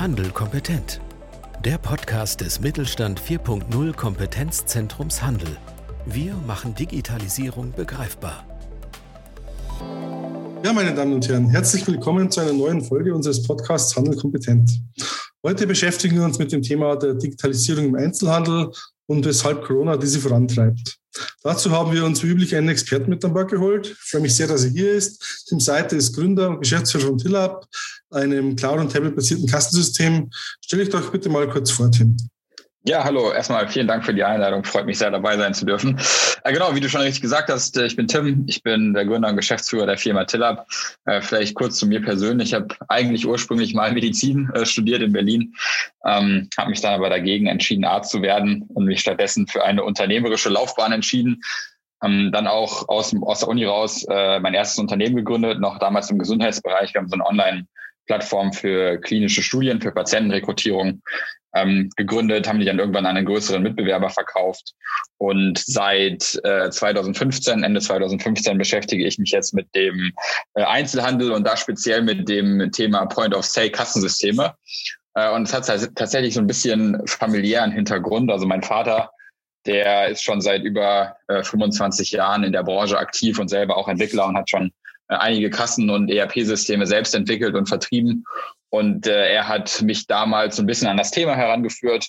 Handel kompetent. Der Podcast des Mittelstand 4.0 Kompetenzzentrums Handel. Wir machen Digitalisierung begreifbar. Ja, meine Damen und Herren, herzlich willkommen zu einer neuen Folge unseres Podcasts Handel kompetent. Heute beschäftigen wir uns mit dem Thema der Digitalisierung im Einzelhandel und weshalb Corona diese vorantreibt. Dazu haben wir uns wie üblich einen Experten mit an Bord geholt. Ich freue mich sehr, dass er hier ist. Tim Seite ist Gründer und Geschäftsführer von Tillab, einem Cloud- und Tablet-basierten Kassensystem. Stell dich doch bitte mal kurz vor, Tim. Ja, hallo. Erstmal vielen Dank für die Einladung. Freut mich sehr, dabei sein zu dürfen. Äh, genau, wie du schon richtig gesagt hast, äh, ich bin Tim. Ich bin der Gründer und Geschäftsführer der Firma Tillab. Äh, vielleicht kurz zu mir persönlich. Ich habe eigentlich ursprünglich mal Medizin äh, studiert in Berlin, ähm, habe mich dann aber dagegen entschieden, Arzt zu werden und mich stattdessen für eine unternehmerische Laufbahn entschieden. Ähm, dann auch aus, aus der Uni raus äh, mein erstes Unternehmen gegründet, noch damals im Gesundheitsbereich. Wir haben so eine Online- Plattform für klinische Studien, für Patientenrekrutierung ähm, gegründet, haben die dann irgendwann an einen größeren Mitbewerber verkauft. Und seit äh, 2015, Ende 2015 beschäftige ich mich jetzt mit dem äh, Einzelhandel und da speziell mit dem Thema Point-of-Sale-Kassensysteme. Äh, und es hat tatsächlich so ein bisschen familiären Hintergrund. Also mein Vater, der ist schon seit über äh, 25 Jahren in der Branche aktiv und selber auch Entwickler und hat schon einige Kassen- und ERP-Systeme selbst entwickelt und vertrieben. Und äh, er hat mich damals so ein bisschen an das Thema herangeführt.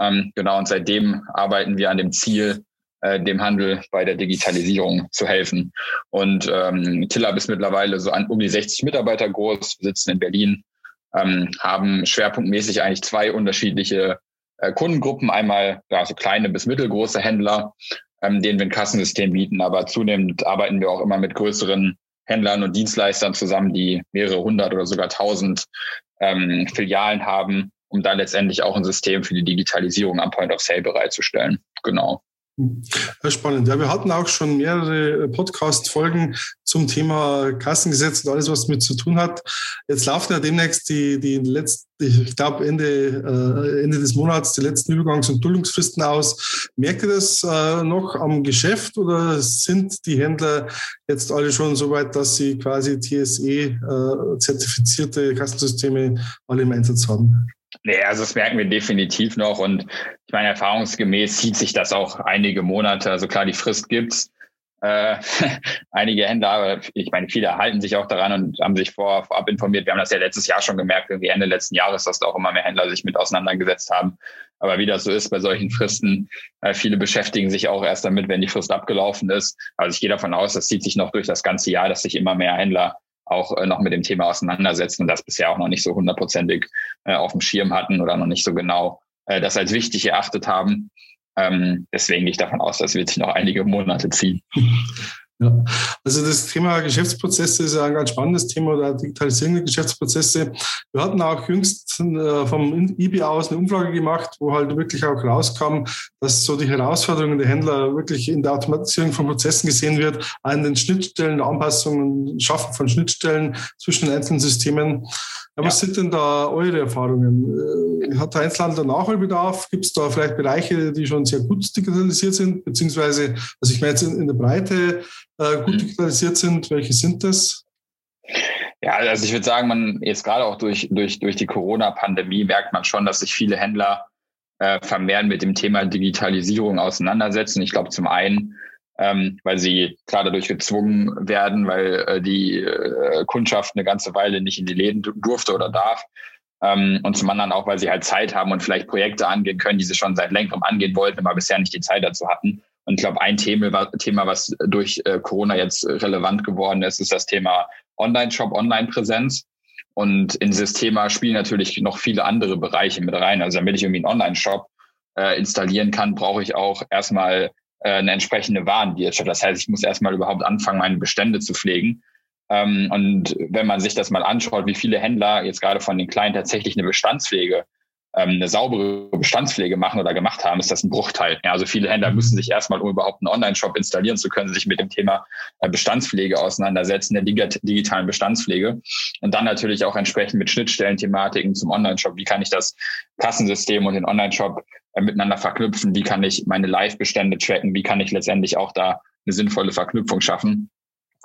Ähm, genau, und seitdem arbeiten wir an dem Ziel, äh, dem Handel bei der Digitalisierung zu helfen. Und ähm, Tillab ist mittlerweile so an, um die 60 Mitarbeiter groß, sitzen in Berlin, ähm, haben schwerpunktmäßig eigentlich zwei unterschiedliche äh, Kundengruppen. Einmal ja, so kleine bis mittelgroße Händler, ähm, denen wir ein Kassensystem bieten, aber zunehmend arbeiten wir auch immer mit größeren Händlern und Dienstleistern zusammen, die mehrere hundert oder sogar tausend ähm, Filialen haben, um dann letztendlich auch ein System für die Digitalisierung am Point of Sale bereitzustellen. Genau. Spannend. Ja, wir hatten auch schon mehrere Podcast-Folgen zum Thema Kassengesetz und alles, was damit zu tun hat. Jetzt laufen ja demnächst die, die letzten, ich glaube, Ende, äh, Ende des Monats die letzten Übergangs- und Duldungsfristen aus. Merkt ihr das äh, noch am Geschäft oder sind die Händler jetzt alle schon so weit, dass sie quasi TSE-zertifizierte äh, Kassensysteme alle im Einsatz haben? Nee, also das merken wir definitiv noch und ich meine, erfahrungsgemäß zieht sich das auch einige Monate. Also klar, die Frist gibt's. Äh, einige Händler, ich meine, viele halten sich auch daran und haben sich vor, vorab informiert. Wir haben das ja letztes Jahr schon gemerkt, irgendwie Ende letzten Jahres, dass da auch immer mehr Händler sich mit auseinandergesetzt haben. Aber wie das so ist bei solchen Fristen, äh, viele beschäftigen sich auch erst damit, wenn die Frist abgelaufen ist. Also ich gehe davon aus, das zieht sich noch durch das ganze Jahr, dass sich immer mehr Händler auch äh, noch mit dem Thema auseinandersetzen und das bisher auch noch nicht so hundertprozentig äh, auf dem Schirm hatten oder noch nicht so genau äh, das als wichtig erachtet haben. Ähm, deswegen gehe ich davon aus, das wird sich noch einige Monate ziehen. Ja. Also das Thema Geschäftsprozesse ist ja ein ganz spannendes Thema oder Digitalisierung der Geschäftsprozesse. Wir hatten auch jüngst äh, vom IBA aus eine Umfrage gemacht, wo halt wirklich auch rauskam, dass so die Herausforderungen der Händler wirklich in der Automatisierung von Prozessen gesehen wird, an den Schnittstellen, Anpassungen, Schaffen von Schnittstellen zwischen den einzelnen Systemen. Ja, was sind denn da eure Erfahrungen? Äh, hat der Einzelhandel Nachholbedarf? Gibt es da vielleicht Bereiche, die schon sehr gut digitalisiert sind? Beziehungsweise, also ich meine jetzt in, in der Breite, gut mhm. digitalisiert sind. Welche sind das? Ja, also ich würde sagen, man jetzt gerade auch durch, durch, durch die Corona-Pandemie merkt man schon, dass sich viele Händler äh, vermehren mit dem Thema Digitalisierung auseinandersetzen. Ich glaube zum einen, ähm, weil sie klar dadurch gezwungen werden, weil äh, die äh, Kundschaft eine ganze Weile nicht in die Läden durfte oder darf. Ähm, und zum anderen auch, weil sie halt Zeit haben und vielleicht Projekte angehen können, die sie schon seit längerem angehen wollten, aber bisher nicht die Zeit dazu hatten. Und ich glaube, ein Thema, was durch äh, Corona jetzt relevant geworden ist, ist das Thema Online-Shop, Online-Präsenz. Und in dieses Thema spielen natürlich noch viele andere Bereiche mit rein. Also damit ich irgendwie einen Online-Shop äh, installieren kann, brauche ich auch erstmal äh, eine entsprechende Warenwirtschaft. Das heißt, ich muss erstmal überhaupt anfangen, meine Bestände zu pflegen. Ähm, und wenn man sich das mal anschaut, wie viele Händler jetzt gerade von den Kleinen tatsächlich eine Bestandspflege ähm, eine saubere Bestandspflege machen oder gemacht haben, ist das ein Bruchteil. Ja, also viele Händler müssen sich erstmal, um überhaupt einen Online-Shop installieren zu können, sich mit dem Thema äh, Bestandspflege auseinandersetzen, der digitalen Bestandspflege. Und dann natürlich auch entsprechend mit Schnittstellen-Thematiken zum Online-Shop. Wie kann ich das Kassensystem und den Online-Shop äh, miteinander verknüpfen? Wie kann ich meine Live-Bestände tracken? Wie kann ich letztendlich auch da eine sinnvolle Verknüpfung schaffen?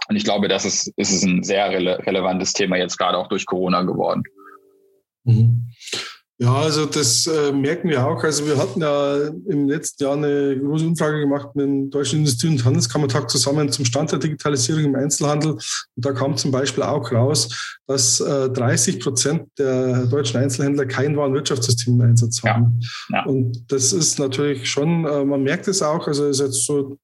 Und ich glaube, das ist, ist ein sehr rele relevantes Thema jetzt gerade auch durch Corona geworden. Mhm. Ja, also das äh, merken wir auch. Also wir hatten ja im letzten Jahr eine große Umfrage gemacht mit dem Deutschen Industrie- und Handelskammertag zusammen zum Stand der Digitalisierung im Einzelhandel. Und da kam zum Beispiel auch raus, dass äh, 30 Prozent der deutschen Einzelhändler kein Warenwirtschaftssystem im Einsatz haben. Ja, ja. Und das ist natürlich schon, äh, man merkt es auch, also ist jetzt so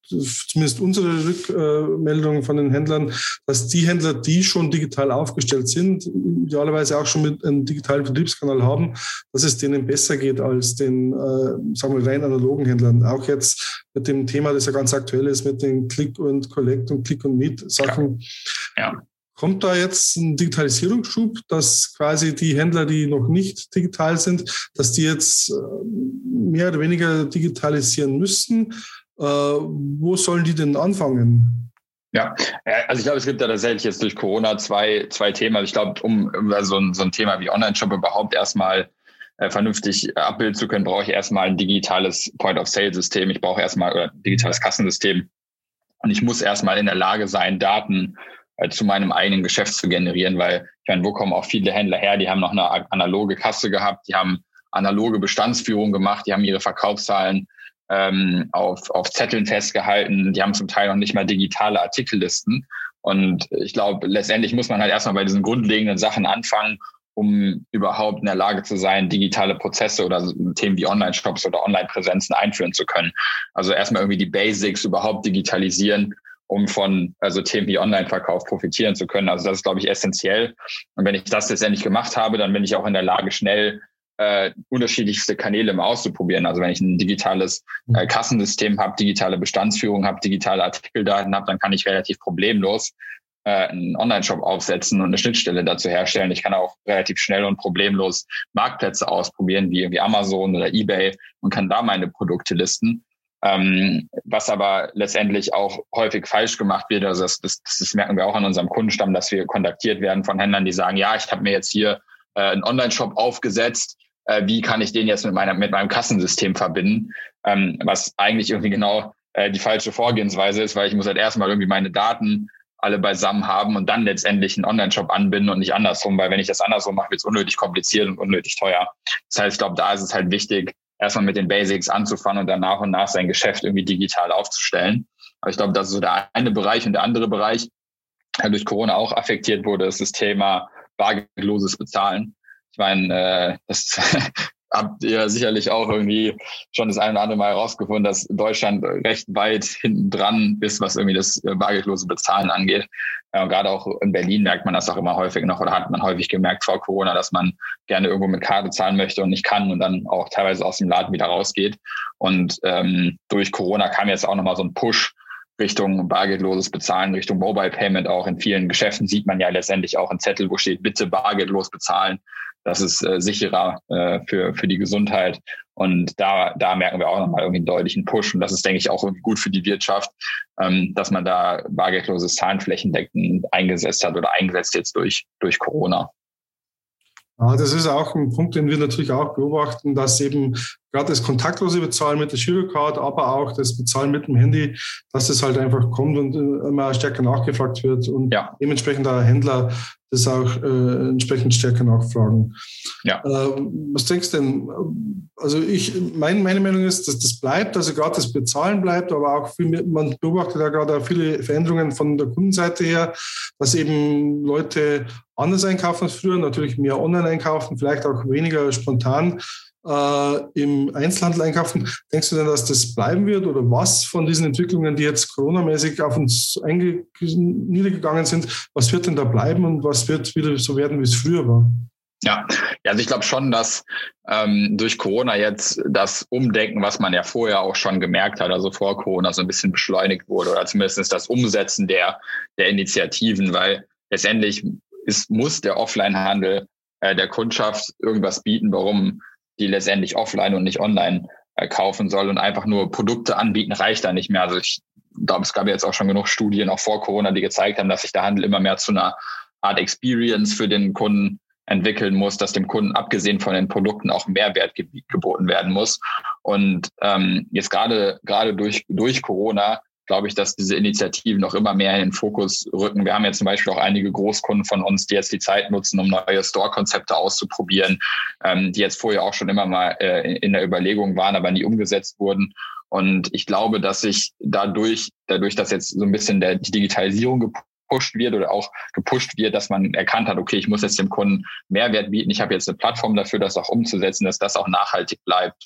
zumindest unsere Rückmeldung von den Händlern, dass die Händler, die schon digital aufgestellt sind, idealerweise auch schon mit einem digitalen Vertriebskanal haben, dass es denen besser geht als den, äh, sagen wir, rein analogen Händlern. Auch jetzt mit dem Thema, das ja ganz aktuell ist, mit den Click und Collect und Click und Meet Sachen. Ja. ja. Kommt da jetzt ein Digitalisierungsschub, dass quasi die Händler, die noch nicht digital sind, dass die jetzt äh, mehr oder weniger digitalisieren müssen? Äh, wo sollen die denn anfangen? Ja, also ich glaube, es gibt da tatsächlich jetzt durch Corona zwei, zwei Themen. Also ich glaube, um so ein, so ein Thema wie Online-Shop überhaupt erstmal äh, vernünftig abbilden zu können, brauche ich erstmal ein digitales Point-of-Sale-System. Ich brauche erstmal oder ein digitales Kassensystem. Und ich muss erstmal in der Lage sein, Daten äh, zu meinem eigenen Geschäft zu generieren, weil ich meine, wo kommen auch viele Händler her? Die haben noch eine analoge Kasse gehabt, die haben analoge Bestandsführung gemacht, die haben ihre Verkaufszahlen ähm, auf, auf Zetteln festgehalten, die haben zum Teil noch nicht mal digitale Artikellisten. Und ich glaube, letztendlich muss man halt erstmal bei diesen grundlegenden Sachen anfangen um überhaupt in der Lage zu sein, digitale Prozesse oder Themen wie Online-Shops oder Online-Präsenzen einführen zu können. Also erstmal irgendwie die Basics überhaupt digitalisieren, um von also Themen wie Online-Verkauf profitieren zu können. Also das ist, glaube ich, essentiell. Und wenn ich das letztendlich gemacht habe, dann bin ich auch in der Lage, schnell äh, unterschiedlichste Kanäle mal auszuprobieren. Also wenn ich ein digitales äh, Kassensystem habe, digitale Bestandsführung habe, digitale Artikeldaten habe, dann kann ich relativ problemlos einen Online-Shop aufsetzen und eine Schnittstelle dazu herstellen. Ich kann auch relativ schnell und problemlos Marktplätze ausprobieren, wie irgendwie Amazon oder eBay und kann da meine Produkte listen. Ähm, was aber letztendlich auch häufig falsch gemacht wird, also das, das, das merken wir auch an unserem Kundenstamm, dass wir kontaktiert werden von Händlern, die sagen, ja, ich habe mir jetzt hier äh, einen Online-Shop aufgesetzt, äh, wie kann ich den jetzt mit, meiner, mit meinem Kassensystem verbinden, ähm, was eigentlich irgendwie genau äh, die falsche Vorgehensweise ist, weil ich muss halt erstmal irgendwie meine Daten alle beisammen haben und dann letztendlich einen Online-Shop anbinden und nicht andersrum, weil wenn ich das andersrum mache, wird es unnötig kompliziert und unnötig teuer. Das heißt, ich glaube, da ist es halt wichtig, erstmal mit den Basics anzufangen und dann nach und nach sein Geschäft irgendwie digital aufzustellen. Aber ich glaube, das ist so der eine Bereich und der andere Bereich, der durch Corona auch affektiert wurde, ist das Thema bargeldloses Bezahlen. Ich meine, äh, das habt ihr sicherlich auch irgendwie schon das eine oder andere Mal herausgefunden, dass Deutschland recht weit hinten dran ist, was irgendwie das äh, bargeldlose Bezahlen angeht. Ja, gerade auch in Berlin merkt man das auch immer häufig noch oder hat man häufig gemerkt vor Corona, dass man gerne irgendwo mit Karte zahlen möchte und nicht kann und dann auch teilweise aus dem Laden wieder rausgeht. Und ähm, durch Corona kam jetzt auch nochmal so ein Push Richtung bargeldloses Bezahlen, Richtung Mobile Payment auch. In vielen Geschäften sieht man ja letztendlich auch einen Zettel, wo steht, bitte bargeldlos bezahlen. Das ist äh, sicherer äh, für, für die Gesundheit. Und da, da merken wir auch nochmal irgendwie einen deutlichen Push. Und das ist, denke ich, auch gut für die Wirtschaft, ähm, dass man da bargeldloses Zahlen flächendeckend eingesetzt hat oder eingesetzt jetzt durch, durch Corona. Ja, das ist auch ein Punkt, den wir natürlich auch beobachten, dass eben gerade das kontaktlose Bezahlen mit der Girocard, aber auch das Bezahlen mit dem Handy, dass das halt einfach kommt und äh, immer stärker nachgefragt wird und ja. dementsprechend der Händler das auch äh, entsprechend stärker nachfragen. Ja. Äh, was denkst du denn? Also ich, mein, meine Meinung ist, dass das bleibt, also gerade das Bezahlen bleibt, aber auch viel, man beobachtet da gerade auch viele Veränderungen von der Kundenseite her, dass eben Leute anders einkaufen als früher, natürlich mehr online einkaufen, vielleicht auch weniger spontan äh, im Einzelhandel einkaufen. Denkst du denn, dass das bleiben wird oder was von diesen Entwicklungen, die jetzt coronamäßig auf uns niedergegangen sind, was wird denn da bleiben und was wird wieder so werden, wie es früher war? Ja, also ich glaube schon, dass ähm, durch Corona jetzt das Umdenken, was man ja vorher auch schon gemerkt hat, also vor Corona so ein bisschen beschleunigt wurde oder zumindest das Umsetzen der, der Initiativen, weil letztendlich ist, muss der Offline-Handel äh, der Kundschaft irgendwas bieten, warum die letztendlich offline und nicht online äh, kaufen soll und einfach nur Produkte anbieten, reicht da nicht mehr. Also ich glaube, es gab jetzt auch schon genug Studien, auch vor Corona, die gezeigt haben, dass sich der Handel immer mehr zu einer Art Experience für den Kunden entwickeln muss, dass dem Kunden abgesehen von den Produkten auch Mehrwert ge geboten werden muss. Und ähm, jetzt gerade gerade durch durch Corona glaube ich, dass diese Initiativen noch immer mehr in den Fokus rücken. Wir haben ja zum Beispiel auch einige Großkunden von uns, die jetzt die Zeit nutzen, um neue Store-Konzepte auszuprobieren, ähm, die jetzt vorher auch schon immer mal äh, in der Überlegung waren, aber nie umgesetzt wurden. Und ich glaube, dass sich dadurch, dadurch, dass jetzt so ein bisschen der, die Digitalisierung gepusht wird oder auch gepusht wird, dass man erkannt hat, okay, ich muss jetzt dem Kunden Mehrwert bieten, ich habe jetzt eine Plattform dafür, das auch umzusetzen, dass das auch nachhaltig bleibt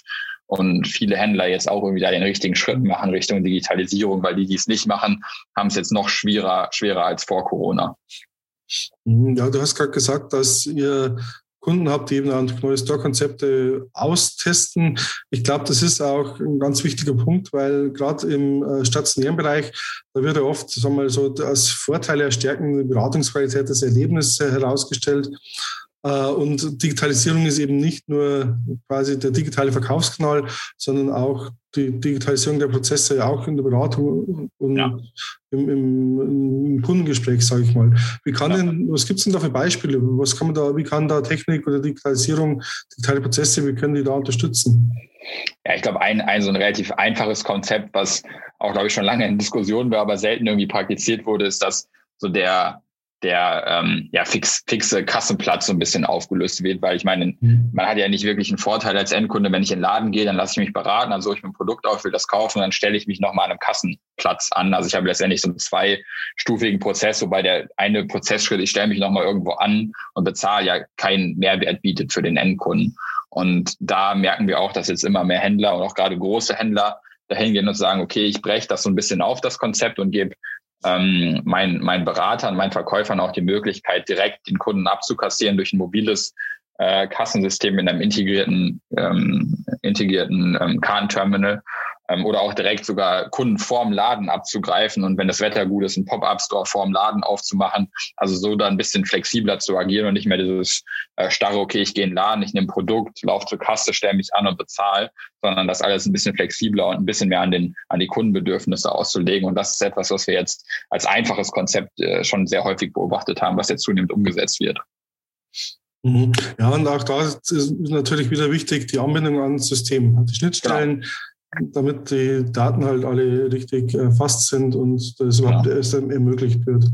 und viele Händler jetzt auch irgendwie da den richtigen Schritt machen Richtung Digitalisierung, weil die, die es nicht machen, haben es jetzt noch schwerer, schwerer als vor Corona. Mhm, ja, du hast gerade gesagt, dass ihr Kunden habt, die eben auch neue Store-Konzepte austesten. Ich glaube, das ist auch ein ganz wichtiger Punkt, weil gerade im äh, stationären Bereich, da wird ja oft sagen wir, so als Vorteile erstärken, die Beratungsqualität des Erlebnisses herausgestellt. Äh, und Digitalisierung ist eben nicht nur quasi der digitale Verkaufskanal, sondern auch die Digitalisierung der Prozesse auch in der Beratung und ja. im, im, im, Kundengespräch, sage ich mal. Wie kann ja. denn, was gibt es denn da für Beispiele? Was kann man da, wie kann da Technik oder Digitalisierung, digitale Prozesse, wie können die da unterstützen? Ja, ich glaube, ein, ein so ein relativ einfaches Konzept, was auch, glaube ich, schon lange in Diskussion war, aber selten irgendwie praktiziert wurde, ist, dass so der der ähm, ja, fix, fixe Kassenplatz so ein bisschen aufgelöst wird, weil ich meine, mhm. man hat ja nicht wirklich einen Vorteil als Endkunde, wenn ich in den Laden gehe, dann lasse ich mich beraten, dann suche ich mir ein Produkt auf, will das kaufen, dann stelle ich mich nochmal an einem Kassenplatz an. Also ich habe letztendlich so einen zweistufigen Prozess, wobei der eine Prozessschritt, ich stelle mich nochmal irgendwo an und bezahle, ja keinen Mehrwert bietet für den Endkunden. Und da merken wir auch, dass jetzt immer mehr Händler und auch gerade große Händler dahin gehen und sagen, okay, ich breche das so ein bisschen auf, das Konzept und gebe ähm, mein, mein Beratern, meinen Verkäufern auch die Möglichkeit, direkt den Kunden abzukassieren durch ein mobiles äh, Kassensystem in einem integrierten, ähm, integrierten ähm, Kartenterminal ähm, oder auch direkt sogar Kunden vorm Laden abzugreifen und wenn das Wetter gut ist, einen Pop-up-Store vorm Laden aufzumachen. Also so da ein bisschen flexibler zu agieren und nicht mehr dieses äh, starre, okay, ich gehe in den Laden, ich nehme ein Produkt, laufe zur Kasse, stelle mich an und bezahle, sondern das alles ein bisschen flexibler und ein bisschen mehr an, den, an die Kundenbedürfnisse auszulegen. Und das ist etwas, was wir jetzt als einfaches Konzept äh, schon sehr häufig beobachtet haben, was jetzt zunehmend umgesetzt wird. Mhm. Ja, und auch da ist natürlich wieder wichtig, die Anbindung an das System. Die Schnittstellen, genau damit die Daten halt alle richtig erfasst sind und das überhaupt genau. erst ermöglicht wird.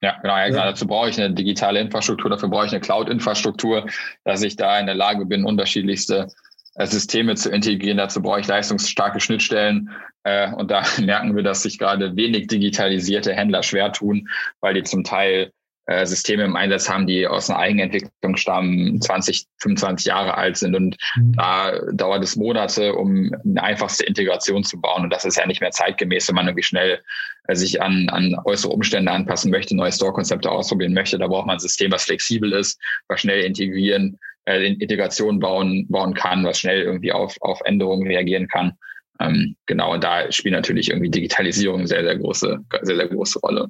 Ja, genau. Ja, ja. Dazu brauche ich eine digitale Infrastruktur, dafür brauche ich eine Cloud-Infrastruktur, dass ich da in der Lage bin, unterschiedlichste äh, Systeme zu integrieren. Dazu brauche ich leistungsstarke Schnittstellen. Äh, und da merken wir, dass sich gerade wenig digitalisierte Händler schwer tun, weil die zum Teil äh, Systeme im Einsatz haben, die aus einer Eigenentwicklung stammen, 20, 25 Jahre alt sind. Und mhm. da dauert es Monate, um eine einfachste Integration zu bauen. Und das ist ja nicht mehr zeitgemäß, wenn man irgendwie schnell äh, sich an, an äußere Umstände anpassen möchte, neue Store-Konzepte ausprobieren möchte. Da braucht man ein System, was flexibel ist, was schnell integrieren, äh, Integration bauen, bauen kann, was schnell irgendwie auf, auf Änderungen reagieren kann. Ähm, genau, und da spielt natürlich irgendwie Digitalisierung sehr, sehr große, sehr, sehr große Rolle.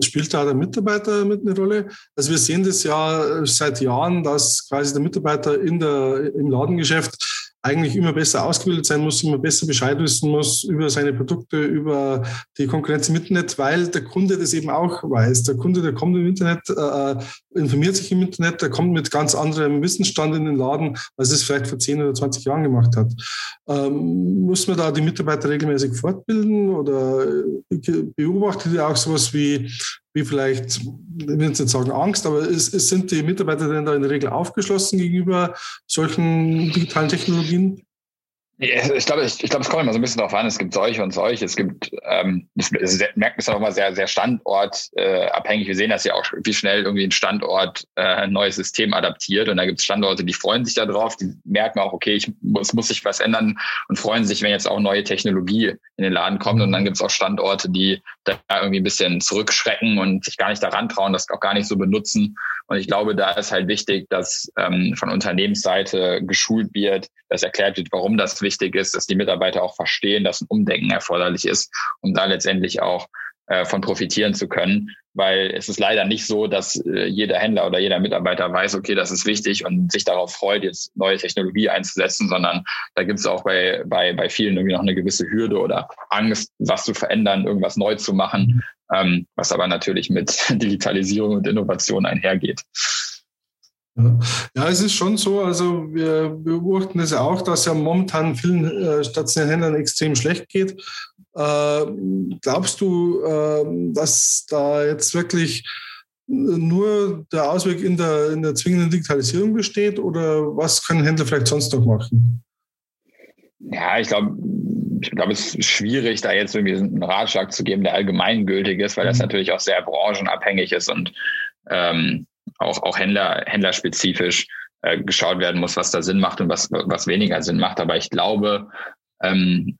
Spielt da der Mitarbeiter mit eine Rolle? Also wir sehen das ja seit Jahren, dass quasi der Mitarbeiter in der, im Ladengeschäft eigentlich immer besser ausgebildet sein muss, immer besser Bescheid wissen muss über seine Produkte, über die Konkurrenz im Internet, weil der Kunde das eben auch weiß. Der Kunde, der kommt im Internet, äh, informiert sich im Internet, der kommt mit ganz anderem Wissensstand in den Laden, als es vielleicht vor 10 oder 20 Jahren gemacht hat. Ähm, muss man da die Mitarbeiter regelmäßig fortbilden oder beobachtet ihr auch sowas wie wie vielleicht, ich will jetzt nicht sagen Angst, aber es, es sind die Mitarbeiter denn da in der Regel aufgeschlossen gegenüber solchen digitalen Technologien? Ich glaube, ich, ich glaube, es kommt immer so ein bisschen darauf an. Es gibt solche und solche. Es gibt, ähm, das, das merkt man auch mal sehr, sehr standortabhängig. Äh, Wir sehen das ja auch, wie schnell irgendwie ein Standort äh, ein neues System adaptiert. Und da gibt es Standorte, die freuen sich darauf. Die merken auch, okay, ich, es muss sich was ändern und freuen sich, wenn jetzt auch neue Technologie in den Laden kommt. Und dann gibt es auch Standorte, die da irgendwie ein bisschen zurückschrecken und sich gar nicht daran trauen, das auch gar nicht so benutzen. Und ich glaube, da ist halt wichtig, dass ähm, von Unternehmensseite geschult wird, dass erklärt wird, warum das wichtig ist, dass die Mitarbeiter auch verstehen, dass ein Umdenken erforderlich ist, um da letztendlich auch äh, von profitieren zu können. Weil es ist leider nicht so, dass äh, jeder Händler oder jeder Mitarbeiter weiß, okay, das ist wichtig und sich darauf freut, jetzt neue Technologie einzusetzen, sondern da gibt es auch bei, bei, bei vielen irgendwie noch eine gewisse Hürde oder Angst, was zu verändern, irgendwas neu zu machen ähm, was aber natürlich mit Digitalisierung und Innovation einhergeht. Ja, es ist schon so, also wir beobachten es ja auch, dass ja momentan vielen äh, stationären Händlern extrem schlecht geht. Äh, glaubst du, äh, dass da jetzt wirklich nur der Ausweg in der, in der zwingenden Digitalisierung besteht oder was können Händler vielleicht sonst noch machen? Ja, ich glaube, ich glaube, es ist schwierig, da jetzt irgendwie einen Ratschlag zu geben, der allgemeingültig ist, weil das mhm. natürlich auch sehr branchenabhängig ist und ähm, auch, auch Händler, händlerspezifisch äh, geschaut werden muss, was da Sinn macht und was, was weniger Sinn macht. Aber ich glaube, ähm,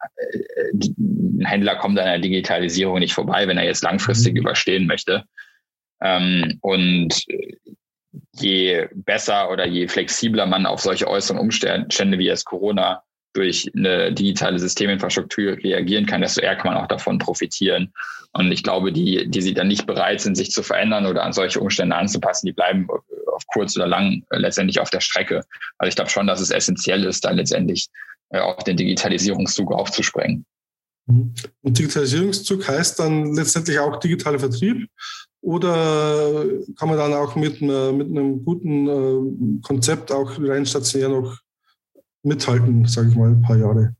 ein Händler kommt an der Digitalisierung nicht vorbei, wenn er jetzt langfristig mhm. überstehen möchte. Ähm, und je besser oder je flexibler man auf solche äußeren Umstände wie es Corona durch eine digitale Systeminfrastruktur reagieren kann, desto eher kann man auch davon profitieren. Und ich glaube, die, die sie dann nicht bereit sind, sich zu verändern oder an solche Umstände anzupassen, die bleiben auf kurz oder lang letztendlich auf der Strecke. Also ich glaube schon, dass es essentiell ist, da letztendlich äh, auf den Digitalisierungszug aufzuspringen. Mhm. Und Digitalisierungszug heißt dann letztendlich auch digitaler Vertrieb oder kann man dann auch mit, einer, mit einem guten äh, Konzept auch rein stationär noch mithalten, sage ich mal, ein paar Jahre.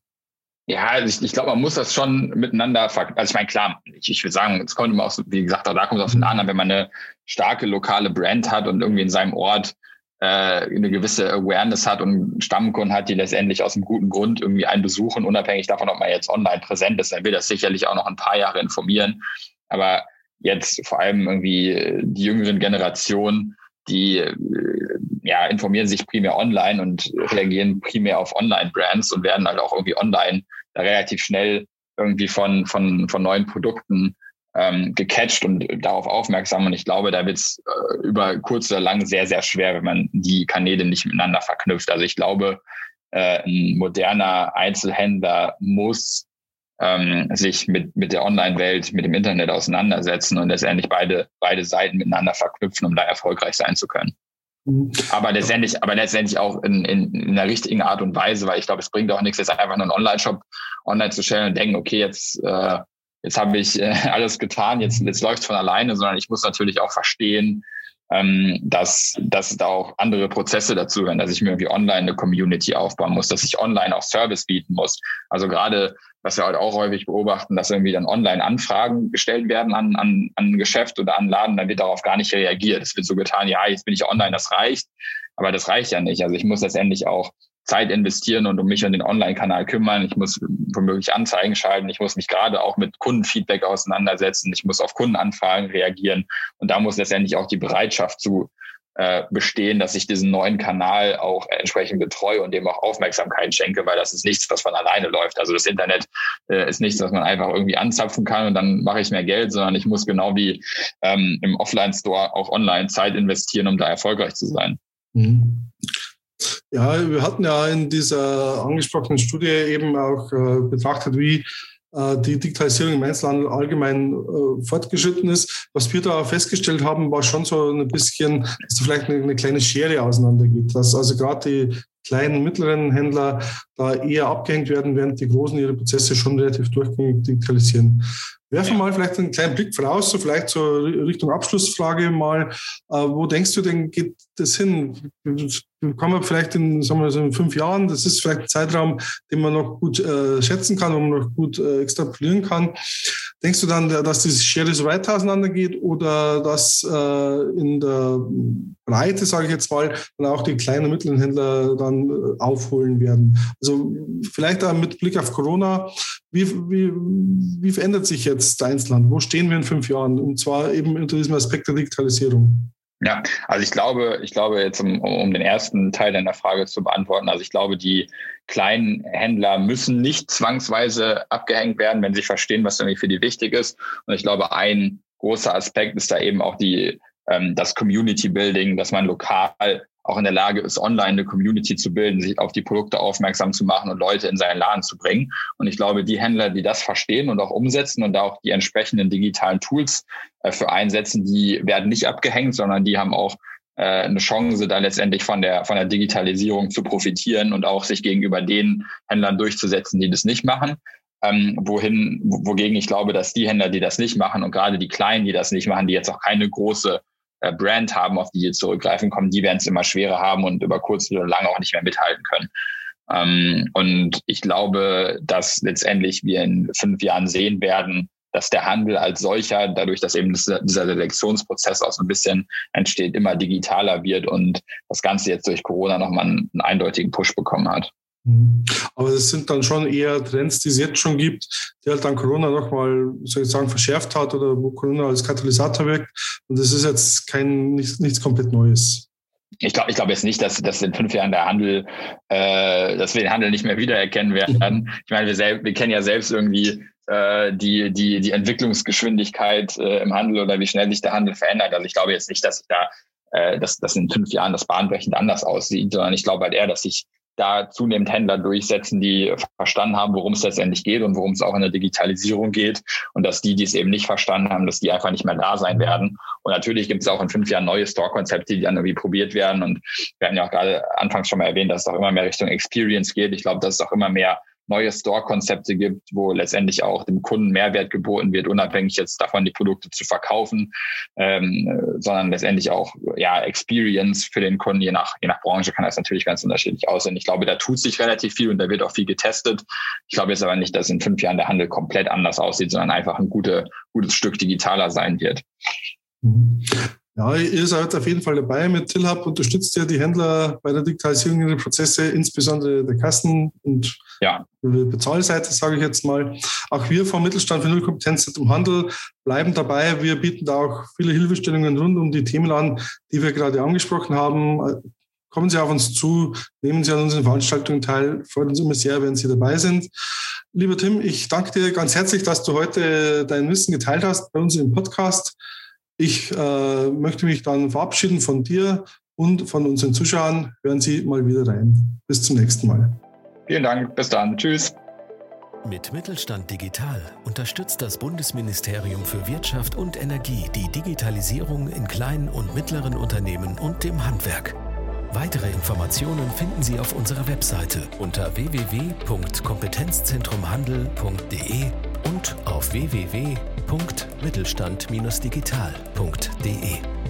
Ja, also ich, ich glaube, man muss das schon miteinander, also ich meine, klar, ich, ich würde sagen, es kommt immer aus, wie gesagt, auch da kommt es auf den an, wenn man eine starke lokale Brand hat und irgendwie in seinem Ort äh, eine gewisse Awareness hat und Stammkunden hat, die letztendlich aus einem guten Grund irgendwie einen besuchen, unabhängig davon, ob man jetzt online präsent ist, dann will das sicherlich auch noch ein paar Jahre informieren. Aber jetzt vor allem irgendwie die jüngeren Generationen, die äh, ja, informieren sich primär online und reagieren primär auf Online-Brands und werden halt auch irgendwie online da relativ schnell irgendwie von, von, von neuen Produkten ähm, gecatcht und darauf aufmerksam. Und ich glaube, da wird es äh, über kurz oder lang sehr, sehr schwer, wenn man die Kanäle nicht miteinander verknüpft. Also ich glaube, äh, ein moderner Einzelhändler muss ähm, sich mit, mit der Online-Welt, mit dem Internet auseinandersetzen und letztendlich beide, beide Seiten miteinander verknüpfen, um da erfolgreich sein zu können. Aber letztendlich, aber letztendlich auch in, in, in der richtigen Art und Weise, weil ich glaube, es bringt auch nichts, jetzt einfach nur einen Online-Shop online zu stellen und denken, okay, jetzt, äh, jetzt habe ich äh, alles getan, jetzt, jetzt läuft von alleine, sondern ich muss natürlich auch verstehen, ähm, dass, dass da auch andere Prozesse dazu gehören, dass ich mir irgendwie online eine Community aufbauen muss, dass ich online auch Service bieten muss. Also gerade was wir halt auch häufig beobachten, dass irgendwie dann online Anfragen gestellt werden an, an, an ein Geschäft oder an Laden, dann wird darauf gar nicht reagiert. Es wird so getan, ja, jetzt bin ich online, das reicht. Aber das reicht ja nicht. Also ich muss letztendlich auch Zeit investieren und um mich und den Online-Kanal kümmern. Ich muss womöglich Anzeigen schalten. Ich muss mich gerade auch mit Kundenfeedback auseinandersetzen. Ich muss auf Kundenanfragen reagieren. Und da muss letztendlich auch die Bereitschaft zu äh, bestehen, dass ich diesen neuen Kanal auch entsprechend betreue und dem auch Aufmerksamkeit schenke, weil das ist nichts, was von alleine läuft. Also das Internet äh, ist nichts, was man einfach irgendwie anzapfen kann und dann mache ich mehr Geld, sondern ich muss genau wie ähm, im Offline-Store auch online Zeit investieren, um da erfolgreich zu sein. Mhm. Ja, wir hatten ja in dieser angesprochenen Studie eben auch äh, betrachtet, wie äh, die Digitalisierung im Einzelhandel allgemein äh, fortgeschritten ist. Was wir da festgestellt haben, war schon so ein bisschen, dass da vielleicht eine, eine kleine Schere auseinandergeht. Dass also gerade die kleinen, mittleren Händler da eher abgehängt werden, während die Großen ihre Prozesse schon relativ durchgängig digitalisieren. Werfen mal vielleicht einen kleinen Blick voraus, so vielleicht zur Richtung Abschlussfrage mal. Äh, wo denkst du denn, geht das hin? Kommen wir vielleicht in, sagen wir so in fünf Jahren, das ist vielleicht ein Zeitraum, den man noch gut äh, schätzen kann und noch gut äh, extrapolieren kann. Denkst du dann, dass diese Schere so weiter auseinandergeht oder dass äh, in der Breite, sage ich jetzt mal, dann auch die kleinen und mittleren Händler dann äh, aufholen werden? Also vielleicht auch mit Blick auf Corona, wie, wie, wie verändert sich jetzt Einzelhandel? Wo stehen wir in fünf Jahren? Und zwar eben unter diesem Aspekt der Digitalisierung. Ja, also ich glaube, ich glaube jetzt, um, um den ersten Teil deiner Frage zu beantworten, also ich glaube, die kleinen Händler müssen nicht zwangsweise abgehängt werden, wenn sie verstehen, was irgendwie für die wichtig ist. Und ich glaube, ein großer Aspekt ist da eben auch die, ähm, das Community Building, dass man lokal auch in der Lage ist, online eine Community zu bilden, sich auf die Produkte aufmerksam zu machen und Leute in seinen Laden zu bringen. Und ich glaube, die Händler, die das verstehen und auch umsetzen und auch die entsprechenden digitalen Tools äh, für einsetzen, die werden nicht abgehängt, sondern die haben auch äh, eine Chance, da letztendlich von der, von der Digitalisierung zu profitieren und auch sich gegenüber den Händlern durchzusetzen, die das nicht machen. Ähm, wohin, wogegen ich glaube, dass die Händler, die das nicht machen und gerade die Kleinen, die das nicht machen, die jetzt auch keine große Brand haben, auf die sie zurückgreifen kommen, die werden es immer schwerer haben und über kurz oder lang auch nicht mehr mithalten können. Ähm, und ich glaube, dass letztendlich wir in fünf Jahren sehen werden, dass der Handel als solcher, dadurch, dass eben dieser Selektionsprozess auch so ein bisschen entsteht, immer digitaler wird und das Ganze jetzt durch Corona nochmal einen, einen eindeutigen Push bekommen hat. Mhm. Aber es sind dann schon eher Trends, die es jetzt schon gibt, die halt dann Corona nochmal, soll ich sagen, verschärft hat oder wo Corona als Katalysator wirkt. Und das ist jetzt kein, nichts, nichts komplett Neues. Ich glaube ich glaube jetzt nicht, dass, dass in fünf Jahren der Handel, äh, dass wir den Handel nicht mehr wiedererkennen werden. Ich meine, wir, wir kennen ja selbst irgendwie äh, die, die, die Entwicklungsgeschwindigkeit äh, im Handel oder wie schnell sich der Handel verändert. Also ich glaube jetzt nicht, dass sich da, äh, dass, dass in fünf Jahren das bahnbrechend anders aussieht, sondern ich glaube halt eher, dass sich da zunehmend Händler durchsetzen, die verstanden haben, worum es letztendlich geht und worum es auch in der Digitalisierung geht. Und dass die, die es eben nicht verstanden haben, dass die einfach nicht mehr da sein werden. Und natürlich gibt es auch in fünf Jahren neue Store-Konzepte, die dann irgendwie probiert werden. Und wir hatten ja auch gerade anfangs schon mal erwähnt, dass es auch immer mehr Richtung Experience geht. Ich glaube, dass es auch immer mehr neue Store-Konzepte gibt, wo letztendlich auch dem Kunden Mehrwert geboten wird, unabhängig jetzt davon, die Produkte zu verkaufen, ähm, sondern letztendlich auch ja Experience für den Kunden. Je nach, je nach Branche kann das natürlich ganz unterschiedlich aussehen. Ich glaube, da tut sich relativ viel und da wird auch viel getestet. Ich glaube jetzt aber nicht, dass in fünf Jahren der Handel komplett anders aussieht, sondern einfach ein gute, gutes Stück digitaler sein wird. Ja, ihr seid auf jeden Fall dabei. Mit TillHub unterstützt ihr die Händler bei der Digitalisierung ihrer Prozesse, insbesondere der Kassen- und ja. Bezahlseite, sage ich jetzt mal. Auch wir vom Mittelstand für Nullkompetenzzentrum Handel bleiben dabei. Wir bieten da auch viele Hilfestellungen rund um die Themen an, die wir gerade angesprochen haben. Kommen Sie auf uns zu, nehmen Sie an unseren Veranstaltungen teil. Freut uns immer sehr, wenn Sie dabei sind. Lieber Tim, ich danke dir ganz herzlich, dass du heute dein Wissen geteilt hast bei uns im Podcast. Ich äh, möchte mich dann verabschieden von dir und von unseren Zuschauern. Hören Sie mal wieder rein. Bis zum nächsten Mal. Vielen Dank. Bis dann. Tschüss. Mit Mittelstand Digital unterstützt das Bundesministerium für Wirtschaft und Energie die Digitalisierung in kleinen und mittleren Unternehmen und dem Handwerk. Weitere Informationen finden Sie auf unserer Webseite unter www.kompetenzzentrumhandel.de und auf www.mittelstand-digital.de.